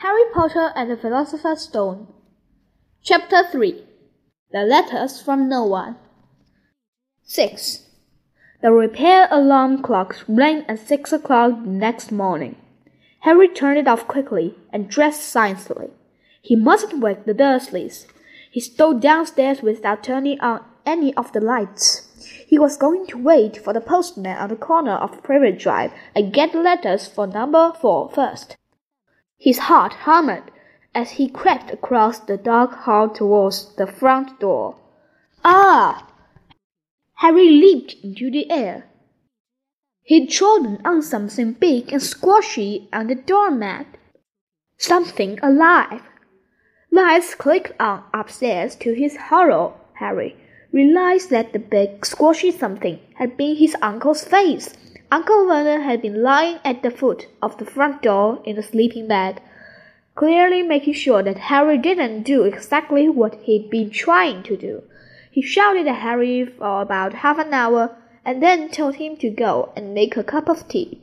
Harry Potter and the Philosopher's Stone. Chapter 3 The Letters from No One. 6. The repair alarm clock rang at six o'clock the next morning. Harry turned it off quickly and dressed silently. He mustn't wake the Dursleys. He stole downstairs without turning on any of the lights. He was going to wait for the postman on the corner of Privet Drive and get the letters for number four first. His heart hummed as he crept across the dark hall towards the front door. Ah! Harry leaped into the air. He'd trodden on something big and squashy on the doormat. Something alive. Lights clicked on upstairs to his horror. Harry realized that the big squashy something had been his uncle's face. Uncle Vernon had been lying at the foot of the front door in a sleeping bag, clearly making sure that Harry didn't do exactly what he'd been trying to do. He shouted at Harry for about half an hour and then told him to go and make a cup of tea.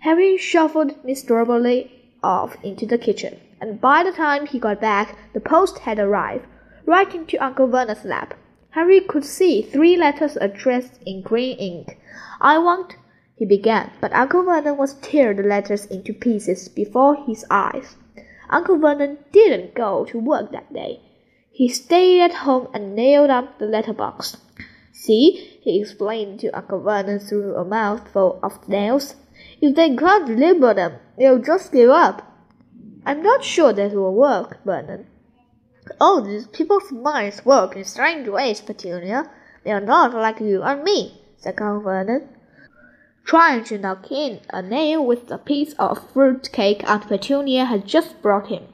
Harry shuffled miserably off into the kitchen, and by the time he got back, the post had arrived, right into Uncle Vernon's lap. Harry could see three letters addressed in green ink. I want he began, but Uncle Vernon was tearing the letters into pieces before his eyes. Uncle Vernon didn't go to work that day. He stayed at home and nailed up the letterbox. See, he explained to Uncle Vernon through a mouthful of nails. If they can't deliver them, they'll just give up. I'm not sure that will work, Vernon. All these people's minds work in strange ways, Petunia. They are not like you and me, said Uncle Vernon trying to knock in a nail with a piece of fruit cake Aunt Petunia had just brought him.